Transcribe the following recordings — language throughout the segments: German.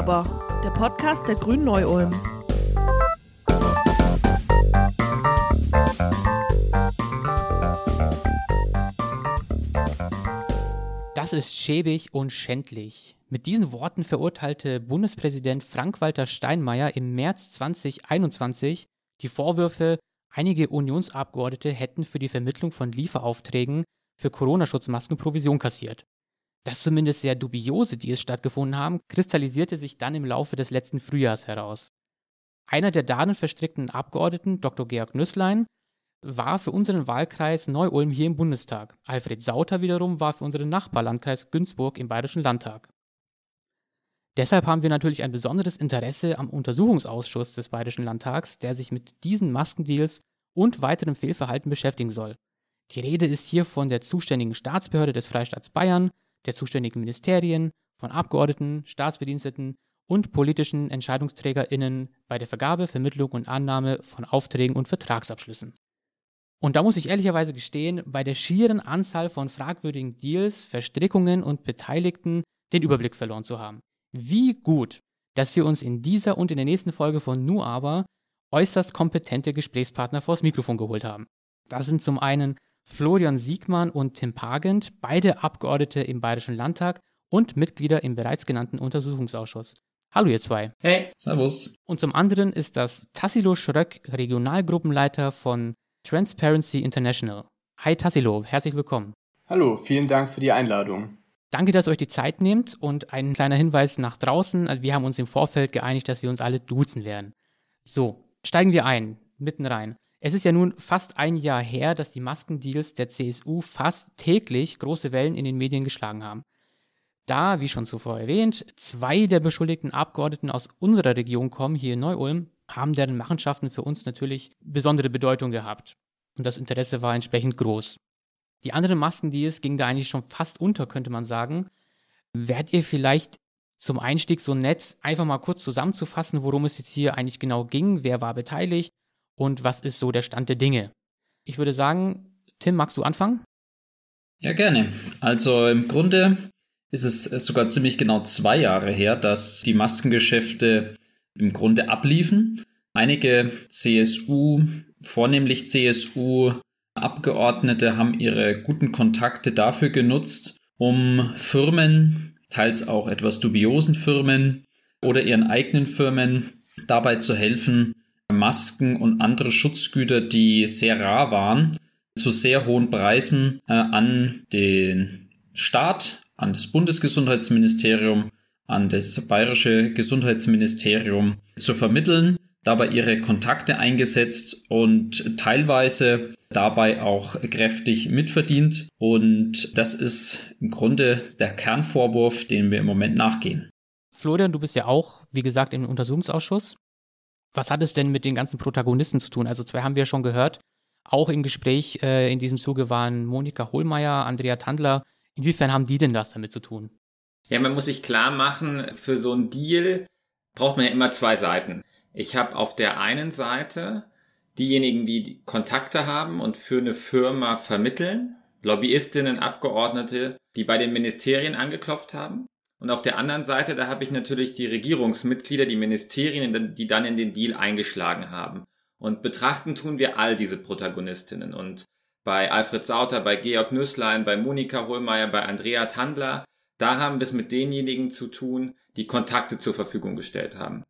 aber, der Podcast der Grünen Neu-Ulm. Das ist schäbig und schändlich. Mit diesen Worten verurteilte Bundespräsident Frank-Walter Steinmeier im März 2021 die Vorwürfe, einige Unionsabgeordnete hätten für die Vermittlung von Lieferaufträgen für Corona-Schutzmasken Provision kassiert. Das zumindest sehr dubiose Deals stattgefunden haben, kristallisierte sich dann im Laufe des letzten Frühjahrs heraus. Einer der darin verstrickten Abgeordneten, Dr. Georg Nüsslein, war für unseren Wahlkreis Neu-Ulm hier im Bundestag. Alfred Sauter wiederum war für unseren Nachbarlandkreis Günzburg im Bayerischen Landtag. Deshalb haben wir natürlich ein besonderes Interesse am Untersuchungsausschuss des Bayerischen Landtags, der sich mit diesen Maskendeals und weiterem Fehlverhalten beschäftigen soll. Die Rede ist hier von der zuständigen Staatsbehörde des Freistaats Bayern, der zuständigen Ministerien, von Abgeordneten, Staatsbediensteten und politischen EntscheidungsträgerInnen bei der Vergabe, Vermittlung und Annahme von Aufträgen und Vertragsabschlüssen. Und da muss ich ehrlicherweise gestehen, bei der schieren Anzahl von fragwürdigen Deals, Verstrickungen und Beteiligten den Überblick verloren zu haben. Wie gut, dass wir uns in dieser und in der nächsten Folge von Nu aber äußerst kompetente Gesprächspartner vors Mikrofon geholt haben. Das sind zum einen Florian Siegmann und Tim Pagent, beide Abgeordnete im Bayerischen Landtag und Mitglieder im bereits genannten Untersuchungsausschuss. Hallo ihr zwei. Hey, servus. Und zum anderen ist das Tassilo Schröck, Regionalgruppenleiter von Transparency International. Hi Tassilo, herzlich willkommen. Hallo, vielen Dank für die Einladung. Danke, dass ihr euch die Zeit nehmt und ein kleiner Hinweis nach draußen. Also wir haben uns im Vorfeld geeinigt, dass wir uns alle duzen werden. So, steigen wir ein, mitten rein. Es ist ja nun fast ein Jahr her, dass die Maskendeals der CSU fast täglich große Wellen in den Medien geschlagen haben. Da, wie schon zuvor erwähnt, zwei der beschuldigten Abgeordneten aus unserer Region kommen, hier in Neu-Ulm, haben deren Machenschaften für uns natürlich besondere Bedeutung gehabt. Und das Interesse war entsprechend groß. Die anderen Maskendeals gingen da eigentlich schon fast unter, könnte man sagen. Werdet ihr vielleicht zum Einstieg so nett, einfach mal kurz zusammenzufassen, worum es jetzt hier eigentlich genau ging, wer war beteiligt und was ist so der Stand der Dinge. Ich würde sagen, Tim, magst du anfangen? Ja, gerne. Also im Grunde ist es sogar ziemlich genau zwei Jahre her, dass die Maskengeschäfte im Grunde abliefen. Einige CSU, vornehmlich CSU Abgeordnete haben ihre guten Kontakte dafür genutzt, um Firmen, teils auch etwas dubiosen Firmen oder ihren eigenen Firmen dabei zu helfen, Masken und andere Schutzgüter, die sehr rar waren, zu sehr hohen Preisen äh, an den Staat, an das Bundesgesundheitsministerium, an das bayerische Gesundheitsministerium zu vermitteln, dabei ihre Kontakte eingesetzt und teilweise dabei auch kräftig mitverdient. Und das ist im Grunde der Kernvorwurf, den wir im Moment nachgehen. Florian, du bist ja auch, wie gesagt, im Untersuchungsausschuss. Was hat es denn mit den ganzen Protagonisten zu tun? Also zwei haben wir schon gehört. Auch im Gespräch äh, in diesem Zuge waren Monika Hohlmeier, Andrea Tandler. Inwiefern haben die denn das damit zu tun? Ja, man muss sich klar machen, für so einen Deal braucht man ja immer zwei Seiten. Ich habe auf der einen Seite diejenigen, die Kontakte haben und für eine Firma vermitteln, Lobbyistinnen, Abgeordnete, die bei den Ministerien angeklopft haben. Und auf der anderen Seite, da habe ich natürlich die Regierungsmitglieder, die Ministerien, die dann in den Deal eingeschlagen haben. Und betrachten tun wir all diese Protagonistinnen. Und bei Alfred Sauter, bei Georg Nüsslein, bei Monika Hohlmeier, bei Andrea Tandler, da haben wir es mit denjenigen zu tun, die Kontakte zur Verfügung gestellt haben,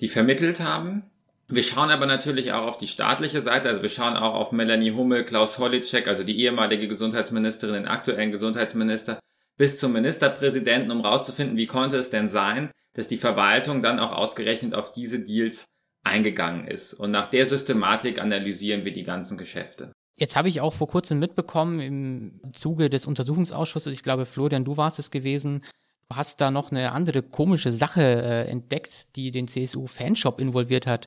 die vermittelt haben. Wir schauen aber natürlich auch auf die staatliche Seite, also wir schauen auch auf Melanie Hummel, Klaus Hollitschek, also die ehemalige Gesundheitsministerin, den aktuellen Gesundheitsminister, bis zum Ministerpräsidenten, um rauszufinden, wie konnte es denn sein, dass die Verwaltung dann auch ausgerechnet auf diese Deals eingegangen ist. Und nach der Systematik analysieren wir die ganzen Geschäfte. Jetzt habe ich auch vor kurzem mitbekommen im Zuge des Untersuchungsausschusses, ich glaube Florian, du warst es gewesen, du hast da noch eine andere komische Sache äh, entdeckt, die den CSU-Fanshop involviert hat.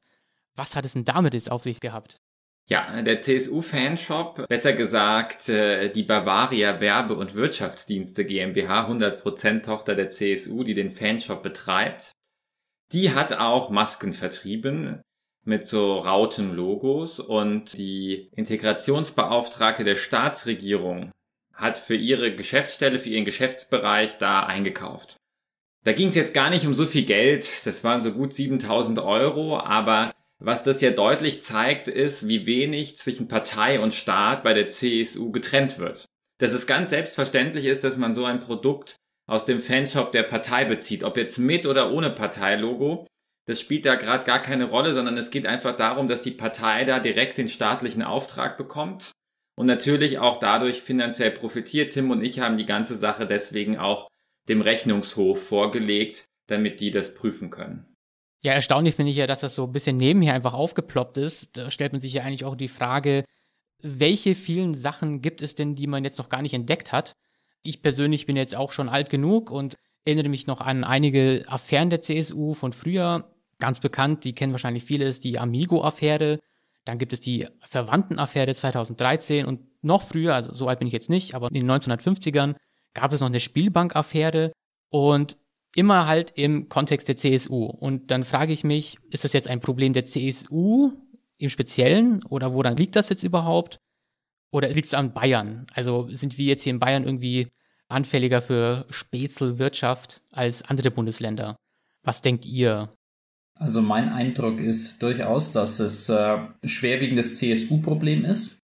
Was hat es denn damit jetzt auf sich gehabt? Ja, der CSU-Fanshop, besser gesagt äh, die Bavaria Werbe- und Wirtschaftsdienste GmbH, 100% Tochter der CSU, die den Fanshop betreibt, die hat auch Masken vertrieben mit so Rauten-Logos und die Integrationsbeauftragte der Staatsregierung hat für ihre Geschäftsstelle, für ihren Geschäftsbereich da eingekauft. Da ging es jetzt gar nicht um so viel Geld, das waren so gut 7000 Euro, aber was das ja deutlich zeigt, ist, wie wenig zwischen Partei und Staat bei der CSU getrennt wird. Dass es ganz selbstverständlich ist, dass man so ein Produkt aus dem Fanshop der Partei bezieht, ob jetzt mit oder ohne Parteilogo. Das spielt da gerade gar keine Rolle, sondern es geht einfach darum, dass die Partei da direkt den staatlichen Auftrag bekommt und natürlich auch dadurch finanziell profitiert. Tim und ich haben die ganze Sache deswegen auch dem Rechnungshof vorgelegt, damit die das prüfen können. Ja, erstaunlich finde ich ja, dass das so ein bisschen nebenher einfach aufgeploppt ist. Da stellt man sich ja eigentlich auch die Frage, welche vielen Sachen gibt es denn, die man jetzt noch gar nicht entdeckt hat? Ich persönlich bin jetzt auch schon alt genug und erinnere mich noch an einige Affären der CSU von früher. Ganz bekannt, die kennen wahrscheinlich viele, ist die Amigo-Affäre. Dann gibt es die Verwandtenaffäre 2013 und noch früher, also so alt bin ich jetzt nicht, aber in den 1950ern gab es noch eine Spielbank-Affäre. Und immer halt im Kontext der CSU. Und dann frage ich mich, ist das jetzt ein Problem der CSU im Speziellen oder woran liegt das jetzt überhaupt? Oder liegt es an Bayern? Also sind wir jetzt hier in Bayern irgendwie anfälliger für Spätzelwirtschaft als andere Bundesländer? Was denkt ihr? Also mein Eindruck ist durchaus, dass es äh, schwerwiegendes CSU-Problem ist,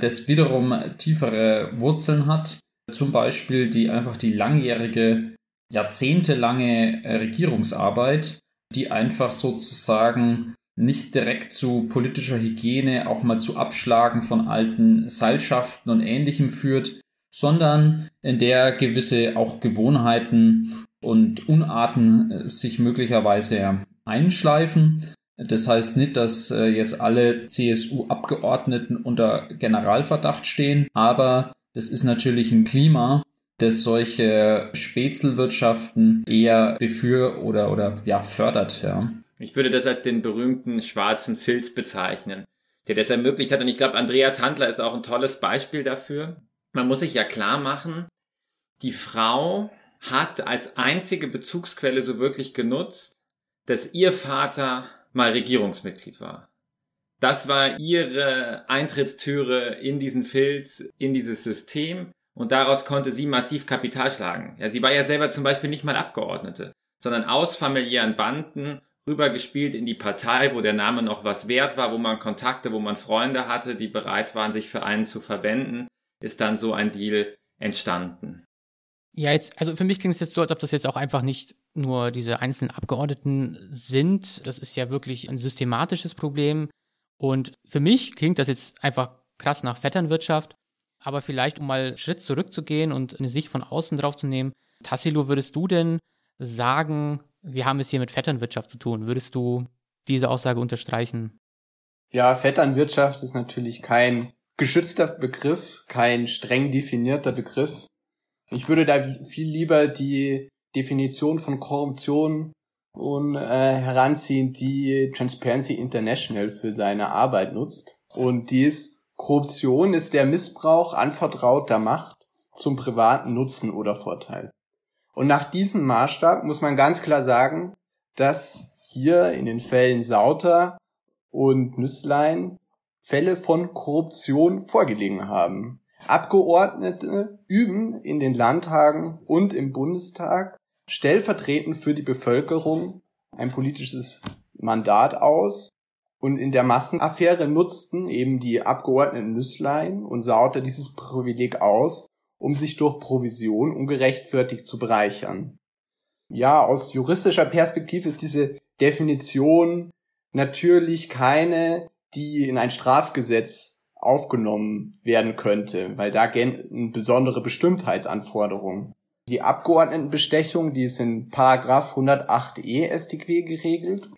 das wiederum tiefere Wurzeln hat, zum Beispiel die einfach die langjährige jahrzehntelange äh, Regierungsarbeit, die einfach sozusagen nicht direkt zu politischer Hygiene, auch mal zu Abschlagen von alten Seilschaften und ähnlichem führt, sondern in der gewisse auch Gewohnheiten und Unarten äh, sich möglicherweise einschleifen. Das heißt nicht, dass äh, jetzt alle CSU-Abgeordneten unter Generalverdacht stehen, aber das ist natürlich ein Klima, das solche Spätzelwirtschaften eher befür oder, oder ja, fördert. Ja. Ich würde das als den berühmten schwarzen Filz bezeichnen, der das ermöglicht hat. Und ich glaube, Andrea Tandler ist auch ein tolles Beispiel dafür. Man muss sich ja klar machen, die Frau hat als einzige Bezugsquelle so wirklich genutzt, dass ihr Vater mal Regierungsmitglied war. Das war ihre Eintrittstüre in diesen Filz, in dieses System und daraus konnte sie massiv Kapital schlagen. Ja, sie war ja selber zum Beispiel nicht mal Abgeordnete, sondern aus familiären Banden rübergespielt in die Partei, wo der Name noch was wert war, wo man Kontakte, wo man Freunde hatte, die bereit waren, sich für einen zu verwenden, ist dann so ein Deal entstanden. Ja, jetzt, also für mich klingt es jetzt so, als ob das jetzt auch einfach nicht nur diese einzelnen Abgeordneten sind. Das ist ja wirklich ein systematisches Problem. Und für mich klingt das jetzt einfach krass nach Vetternwirtschaft. Aber vielleicht, um mal einen Schritt zurückzugehen und eine Sicht von außen drauf zu nehmen, Tassilo, würdest du denn sagen, wir haben es hier mit Vetternwirtschaft zu tun? Würdest du diese Aussage unterstreichen? Ja, Vetternwirtschaft ist natürlich kein geschützter Begriff, kein streng definierter Begriff. Ich würde da viel lieber die Definition von Korruption und, äh, heranziehen, die Transparency International für seine Arbeit nutzt. Und die ist Korruption ist der Missbrauch anvertrauter Macht zum privaten Nutzen oder Vorteil. Und nach diesem Maßstab muss man ganz klar sagen, dass hier in den Fällen Sauter und Nüsslein Fälle von Korruption vorgelegen haben. Abgeordnete üben in den Landtagen und im Bundestag stellvertretend für die Bevölkerung ein politisches Mandat aus und in der Massenaffäre nutzten eben die Abgeordneten Nüsslein und Sauter dieses Privileg aus, um sich durch Provision ungerechtfertigt zu bereichern. Ja, aus juristischer Perspektive ist diese Definition natürlich keine, die in ein Strafgesetz aufgenommen werden könnte, weil da gelten besondere Bestimmtheitsanforderungen. Die Abgeordnetenbestechung, die ist in Paragraph 108e StGB geregelt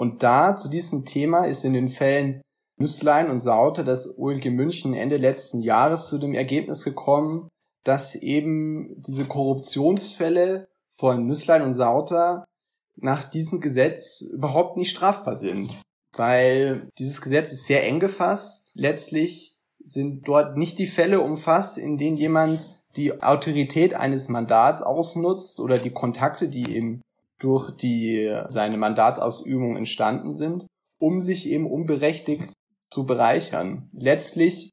und da zu diesem Thema ist in den Fällen Nüsslein und Saute das OLG München Ende letzten Jahres zu dem Ergebnis gekommen, dass eben diese Korruptionsfälle von Nüsslein und Sauter nach diesem Gesetz überhaupt nicht strafbar sind. Weil dieses Gesetz ist sehr eng gefasst. Letztlich sind dort nicht die Fälle umfasst, in denen jemand die Autorität eines Mandats ausnutzt oder die Kontakte, die ihm durch die seine Mandatsausübung entstanden sind, um sich eben unberechtigt zu bereichern. Letztlich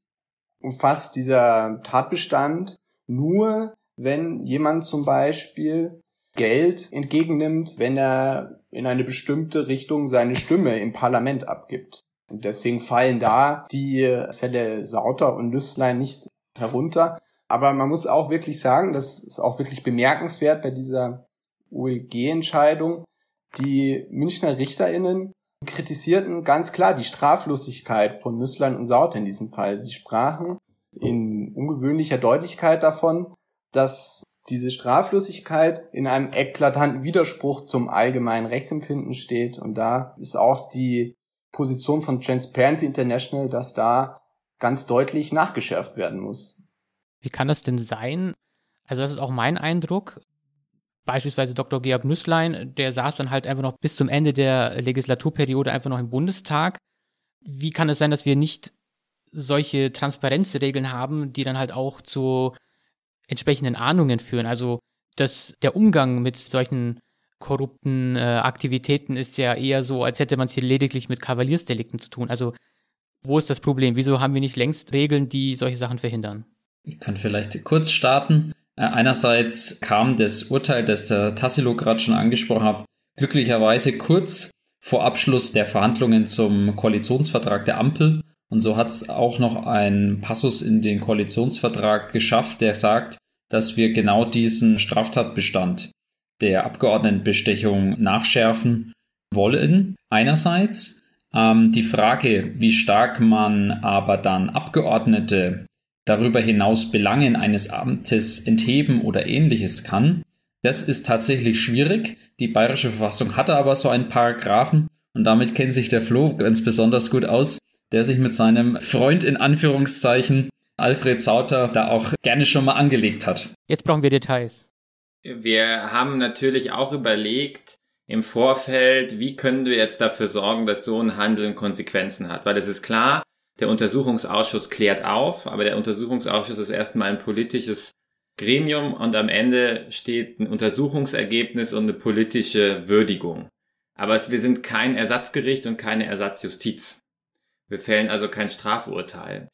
umfasst dieser Tatbestand nur, wenn jemand zum Beispiel Geld entgegennimmt, wenn er in eine bestimmte Richtung seine Stimme im Parlament abgibt. Und deswegen fallen da die Fälle Sauter und Lüstlein nicht herunter. Aber man muss auch wirklich sagen, das ist auch wirklich bemerkenswert bei dieser OEG-Entscheidung. Die Münchner RichterInnen kritisierten ganz klar die Straflosigkeit von Nüsslein und Sauter in diesem Fall. Sie sprachen in ungewöhnlicher Deutlichkeit davon, dass diese Straflosigkeit in einem eklatanten Widerspruch zum allgemeinen Rechtsempfinden steht. Und da ist auch die Position von Transparency International, dass da ganz deutlich nachgeschärft werden muss. Wie kann das denn sein? Also das ist auch mein Eindruck. Beispielsweise Dr. Georg Nüsslein, der saß dann halt einfach noch bis zum Ende der Legislaturperiode einfach noch im Bundestag. Wie kann es sein, dass wir nicht solche Transparenzregeln haben, die dann halt auch zu entsprechenden Ahnungen führen? Also, dass der Umgang mit solchen korrupten äh, Aktivitäten ist ja eher so, als hätte man es hier lediglich mit Kavaliersdelikten zu tun. Also, wo ist das Problem? Wieso haben wir nicht längst Regeln, die solche Sachen verhindern? Ich kann vielleicht kurz starten. Äh, einerseits kam das Urteil, das der Tassilo gerade schon angesprochen hat, glücklicherweise kurz vor Abschluss der Verhandlungen zum Koalitionsvertrag der Ampel. Und so hat es auch noch ein Passus in den Koalitionsvertrag geschafft, der sagt, dass wir genau diesen Straftatbestand der Abgeordnetenbestechung nachschärfen wollen. Einerseits ähm, die Frage, wie stark man aber dann Abgeordnete darüber hinaus Belangen eines Amtes entheben oder ähnliches kann. Das ist tatsächlich schwierig. Die bayerische Verfassung hatte aber so einen Paragraphen und damit kennt sich der Flo ganz besonders gut aus, der sich mit seinem Freund in Anführungszeichen Alfred Sauter da auch gerne schon mal angelegt hat. Jetzt brauchen wir Details. Wir haben natürlich auch überlegt im Vorfeld, wie können wir jetzt dafür sorgen, dass so ein Handeln Konsequenzen hat. Weil es ist klar, der Untersuchungsausschuss klärt auf, aber der Untersuchungsausschuss ist erstmal ein politisches Gremium und am Ende steht ein Untersuchungsergebnis und eine politische Würdigung. Aber es, wir sind kein Ersatzgericht und keine Ersatzjustiz. Wir fällen also kein Strafurteil.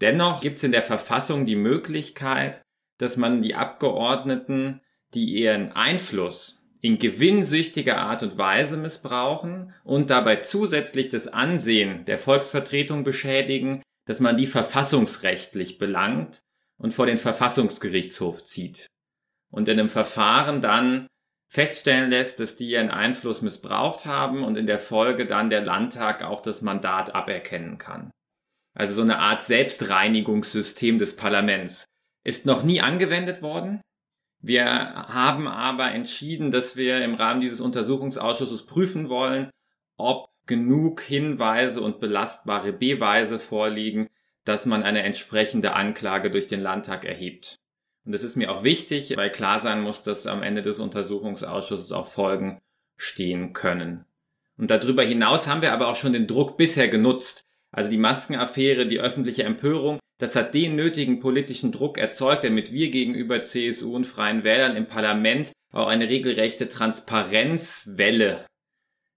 Dennoch gibt es in der Verfassung die Möglichkeit, dass man die Abgeordneten, die ihren Einfluss in gewinnsüchtiger Art und Weise missbrauchen und dabei zusätzlich das Ansehen der Volksvertretung beschädigen, dass man die verfassungsrechtlich belangt und vor den Verfassungsgerichtshof zieht und in einem Verfahren dann feststellen lässt, dass die ihren Einfluss missbraucht haben und in der Folge dann der Landtag auch das Mandat aberkennen kann. Also so eine Art Selbstreinigungssystem des Parlaments ist noch nie angewendet worden, wir haben aber entschieden, dass wir im Rahmen dieses Untersuchungsausschusses prüfen wollen, ob genug Hinweise und belastbare Beweise vorliegen, dass man eine entsprechende Anklage durch den Landtag erhebt. Und das ist mir auch wichtig, weil klar sein muss, dass am Ende des Untersuchungsausschusses auch Folgen stehen können. Und darüber hinaus haben wir aber auch schon den Druck bisher genutzt. Also die Maskenaffäre, die öffentliche Empörung, das hat den nötigen politischen Druck erzeugt, damit wir gegenüber CSU und Freien Wählern im Parlament auch eine regelrechte Transparenzwelle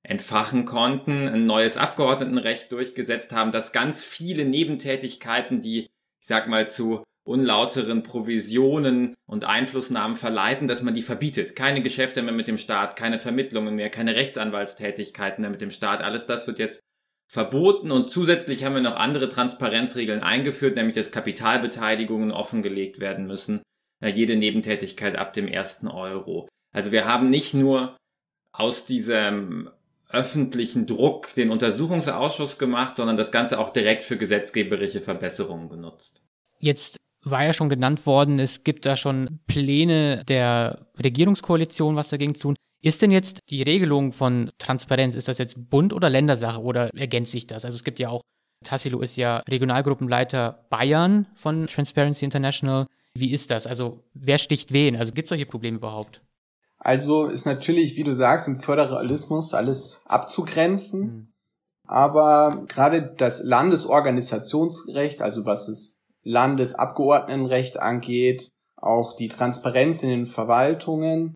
entfachen konnten, ein neues Abgeordnetenrecht durchgesetzt haben, dass ganz viele Nebentätigkeiten, die, ich sag mal, zu unlauteren Provisionen und Einflussnahmen verleiten, dass man die verbietet. Keine Geschäfte mehr mit dem Staat, keine Vermittlungen mehr, keine Rechtsanwaltstätigkeiten mehr mit dem Staat. Alles das wird jetzt verboten und zusätzlich haben wir noch andere Transparenzregeln eingeführt, nämlich dass Kapitalbeteiligungen offengelegt werden müssen, jede Nebentätigkeit ab dem ersten Euro. Also wir haben nicht nur aus diesem öffentlichen Druck den Untersuchungsausschuss gemacht, sondern das Ganze auch direkt für gesetzgeberische Verbesserungen genutzt. Jetzt war ja schon genannt worden, es gibt da schon Pläne der Regierungskoalition, was dagegen tun. Ist denn jetzt die Regelung von Transparenz, ist das jetzt Bund- oder Ländersache oder ergänzt sich das? Also es gibt ja auch, Tassilo ist ja Regionalgruppenleiter Bayern von Transparency International. Wie ist das? Also wer sticht wen? Also gibt es solche Probleme überhaupt? Also ist natürlich, wie du sagst, im Föderalismus alles abzugrenzen. Mhm. Aber gerade das Landesorganisationsrecht, also was das Landesabgeordnetenrecht angeht, auch die Transparenz in den Verwaltungen,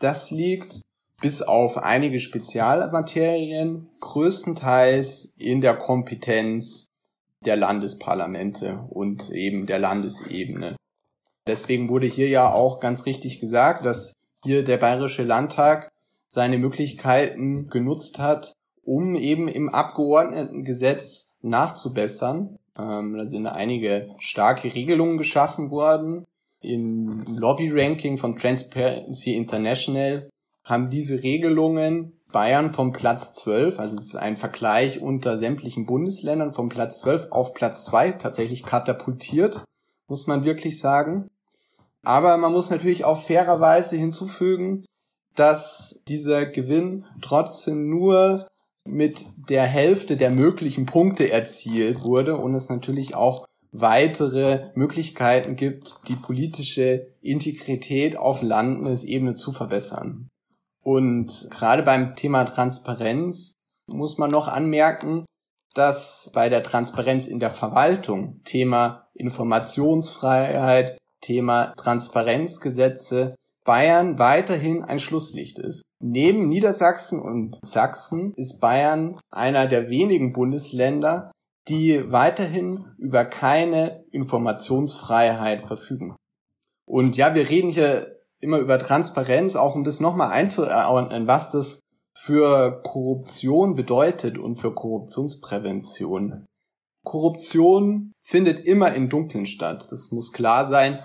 das liegt bis auf einige Spezialmaterien größtenteils in der Kompetenz der Landesparlamente und eben der Landesebene. Deswegen wurde hier ja auch ganz richtig gesagt, dass hier der Bayerische Landtag seine Möglichkeiten genutzt hat, um eben im Abgeordnetengesetz nachzubessern. Ähm, da sind einige starke Regelungen geschaffen worden. Im Lobby-Ranking von Transparency International haben diese Regelungen Bayern vom Platz 12, also es ist ein Vergleich unter sämtlichen Bundesländern vom Platz 12 auf Platz 2 tatsächlich katapultiert, muss man wirklich sagen. Aber man muss natürlich auch fairerweise hinzufügen, dass dieser Gewinn trotzdem nur mit der Hälfte der möglichen Punkte erzielt wurde und es natürlich auch weitere Möglichkeiten gibt, die politische Integrität auf Landesebene zu verbessern. Und gerade beim Thema Transparenz muss man noch anmerken, dass bei der Transparenz in der Verwaltung Thema Informationsfreiheit, Thema Transparenzgesetze Bayern weiterhin ein Schlusslicht ist. Neben Niedersachsen und Sachsen ist Bayern einer der wenigen Bundesländer, die weiterhin über keine Informationsfreiheit verfügen. Und ja, wir reden hier immer über Transparenz, auch um das nochmal einzuordnen, was das für Korruption bedeutet und für Korruptionsprävention. Korruption findet immer im Dunkeln statt. Das muss klar sein.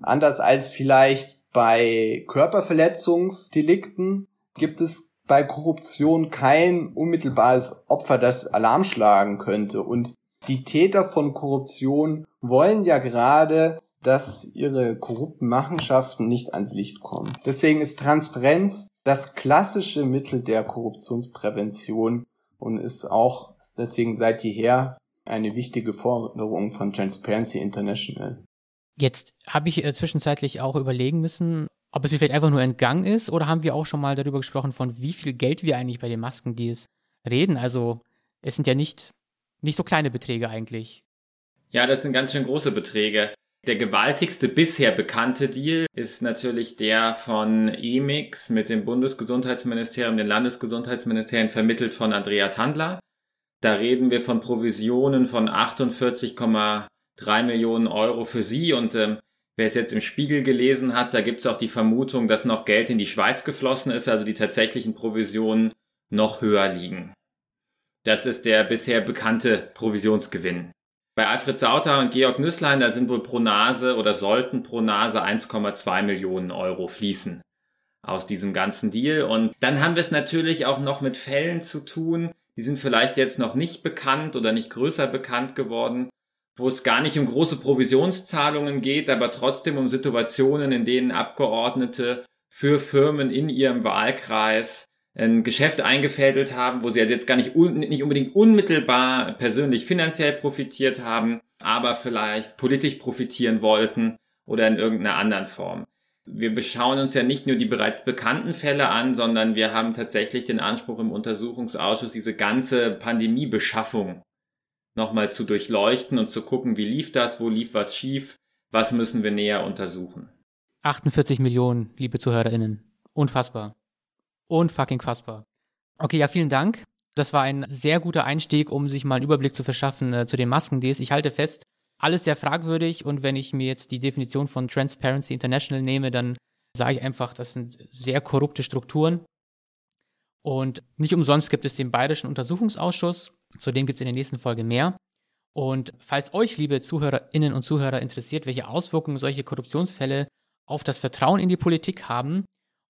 Anders als vielleicht bei Körperverletzungsdelikten gibt es bei Korruption kein unmittelbares Opfer, das Alarm schlagen könnte. Und die Täter von Korruption wollen ja gerade dass ihre korrupten Machenschaften nicht ans Licht kommen. Deswegen ist Transparenz das klassische Mittel der Korruptionsprävention und ist auch deswegen seit jeher eine wichtige Forderung von Transparency International. Jetzt habe ich äh, zwischenzeitlich auch überlegen müssen, ob es mir vielleicht einfach nur entgangen ist oder haben wir auch schon mal darüber gesprochen, von wie viel Geld wir eigentlich bei den Maskendeals reden. Also es sind ja nicht, nicht so kleine Beträge eigentlich. Ja, das sind ganz schön große Beträge. Der gewaltigste bisher bekannte Deal ist natürlich der von EMIX mit dem Bundesgesundheitsministerium, dem Landesgesundheitsministerium vermittelt von Andrea Tandler. Da reden wir von Provisionen von 48,3 Millionen Euro für sie und ähm, wer es jetzt im Spiegel gelesen hat, da gibt es auch die Vermutung, dass noch Geld in die Schweiz geflossen ist, also die tatsächlichen Provisionen noch höher liegen. Das ist der bisher bekannte Provisionsgewinn. Bei Alfred Sauter und Georg Nüsslein, da sind wohl pro Nase oder sollten pro Nase 1,2 Millionen Euro fließen aus diesem ganzen Deal. Und dann haben wir es natürlich auch noch mit Fällen zu tun, die sind vielleicht jetzt noch nicht bekannt oder nicht größer bekannt geworden, wo es gar nicht um große Provisionszahlungen geht, aber trotzdem um Situationen, in denen Abgeordnete für Firmen in ihrem Wahlkreis ein Geschäft eingefädelt haben, wo sie also jetzt gar nicht, nicht unbedingt unmittelbar persönlich finanziell profitiert haben, aber vielleicht politisch profitieren wollten oder in irgendeiner anderen Form. Wir beschauen uns ja nicht nur die bereits bekannten Fälle an, sondern wir haben tatsächlich den Anspruch im Untersuchungsausschuss, diese ganze Pandemiebeschaffung nochmal zu durchleuchten und zu gucken, wie lief das, wo lief was schief, was müssen wir näher untersuchen. 48 Millionen, liebe ZuhörerInnen. Unfassbar. Unfucking fassbar. Okay, ja, vielen Dank. Das war ein sehr guter Einstieg, um sich mal einen Überblick zu verschaffen äh, zu den Masken-Ds. Ich halte fest, alles sehr fragwürdig und wenn ich mir jetzt die Definition von Transparency International nehme, dann sage ich einfach, das sind sehr korrupte Strukturen. Und nicht umsonst gibt es den Bayerischen Untersuchungsausschuss. Zu dem gibt es in der nächsten Folge mehr. Und falls euch, liebe Zuhörerinnen und Zuhörer, interessiert, welche Auswirkungen solche Korruptionsfälle auf das Vertrauen in die Politik haben,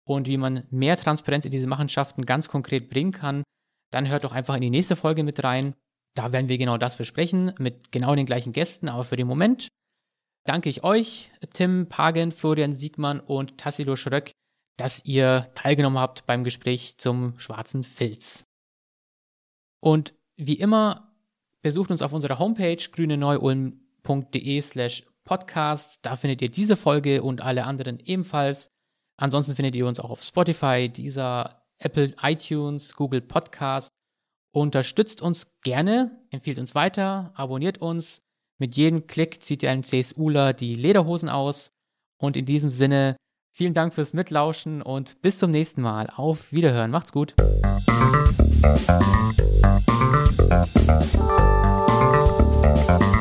und wie man mehr Transparenz in diese Machenschaften ganz konkret bringen kann, dann hört doch einfach in die nächste Folge mit rein. Da werden wir genau das besprechen mit genau den gleichen Gästen. Aber für den Moment danke ich euch, Tim Pagen, Florian Siegmann und Tassilo Schröck, dass ihr teilgenommen habt beim Gespräch zum schwarzen Filz. Und wie immer, besucht uns auf unserer Homepage grüneneuulm.de slash podcast. Da findet ihr diese Folge und alle anderen ebenfalls. Ansonsten findet ihr uns auch auf Spotify, dieser Apple iTunes, Google Podcast. Unterstützt uns gerne, empfiehlt uns weiter, abonniert uns. Mit jedem Klick zieht ihr einem CSUler die Lederhosen aus. Und in diesem Sinne, vielen Dank fürs Mitlauschen und bis zum nächsten Mal. Auf Wiederhören. Macht's gut. Thank you.